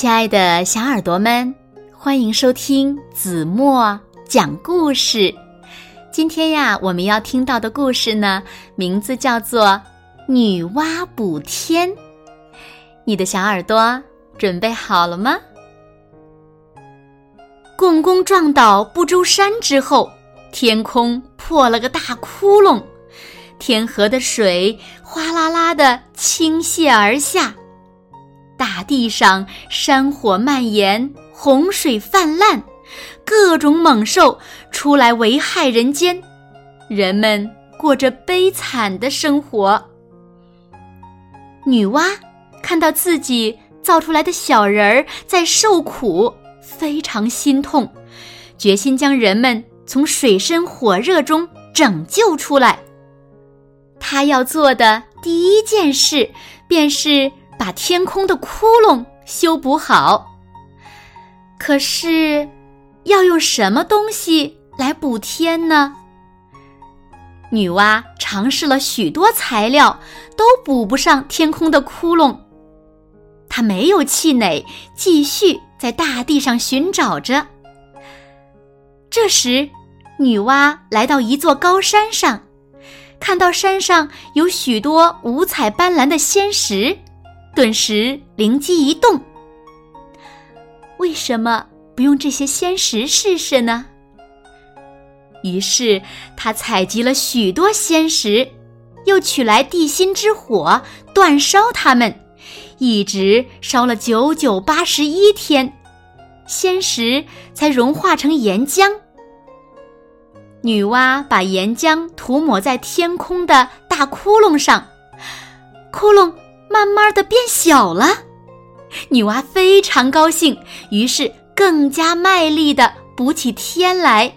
亲爱的小耳朵们，欢迎收听子墨讲故事。今天呀，我们要听到的故事呢，名字叫做《女娲补天》。你的小耳朵准备好了吗？共工撞倒不周山之后，天空破了个大窟窿，天河的水哗啦啦的倾泻而下。大地上山火蔓延，洪水泛滥，各种猛兽出来危害人间，人们过着悲惨的生活。女娲看到自己造出来的小人儿在受苦，非常心痛，决心将人们从水深火热中拯救出来。她要做的第一件事，便是。把天空的窟窿修补好。可是，要用什么东西来补天呢？女娲尝试了许多材料，都补不上天空的窟窿。她没有气馁，继续在大地上寻找着。这时，女娲来到一座高山上，看到山上有许多五彩斑斓的仙石。顿时灵机一动，为什么不用这些仙石试试呢？于是他采集了许多仙石，又取来地心之火煅烧它们，一直烧了九九八十一天，仙石才融化成岩浆。女娲把岩浆涂抹在天空的大窟窿上，窟窿。慢慢的变小了，女娲非常高兴，于是更加卖力的补起天来。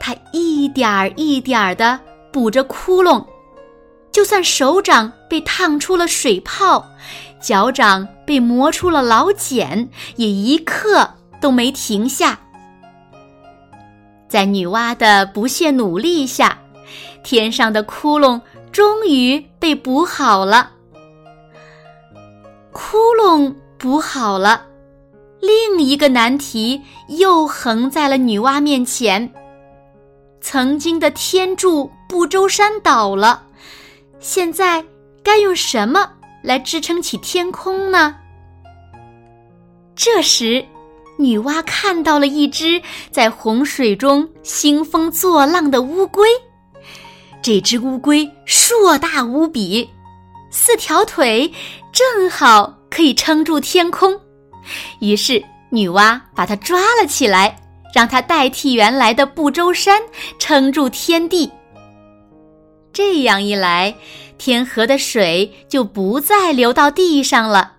她一点儿一点儿的补着窟窿，就算手掌被烫出了水泡，脚掌被磨出了老茧，也一刻都没停下。在女娲的不懈努力下，天上的窟窿终于被补好了。窟窿补好了，另一个难题又横在了女娲面前。曾经的天柱不周山倒了，现在该用什么来支撑起天空呢？这时，女娲看到了一只在洪水中兴风作浪的乌龟。这只乌龟硕大无比。四条腿正好可以撑住天空，于是女娲把它抓了起来，让它代替原来的不周山撑住天地。这样一来，天河的水就不再流到地上了。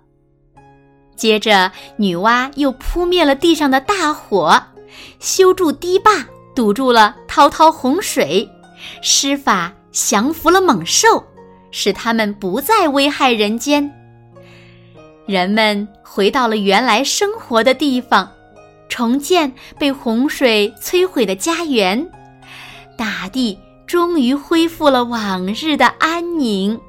接着，女娲又扑灭了地上的大火，修筑堤坝，堵住了滔滔洪水，施法降服了猛兽。使他们不再危害人间。人们回到了原来生活的地方，重建被洪水摧毁的家园，大地终于恢复了往日的安宁。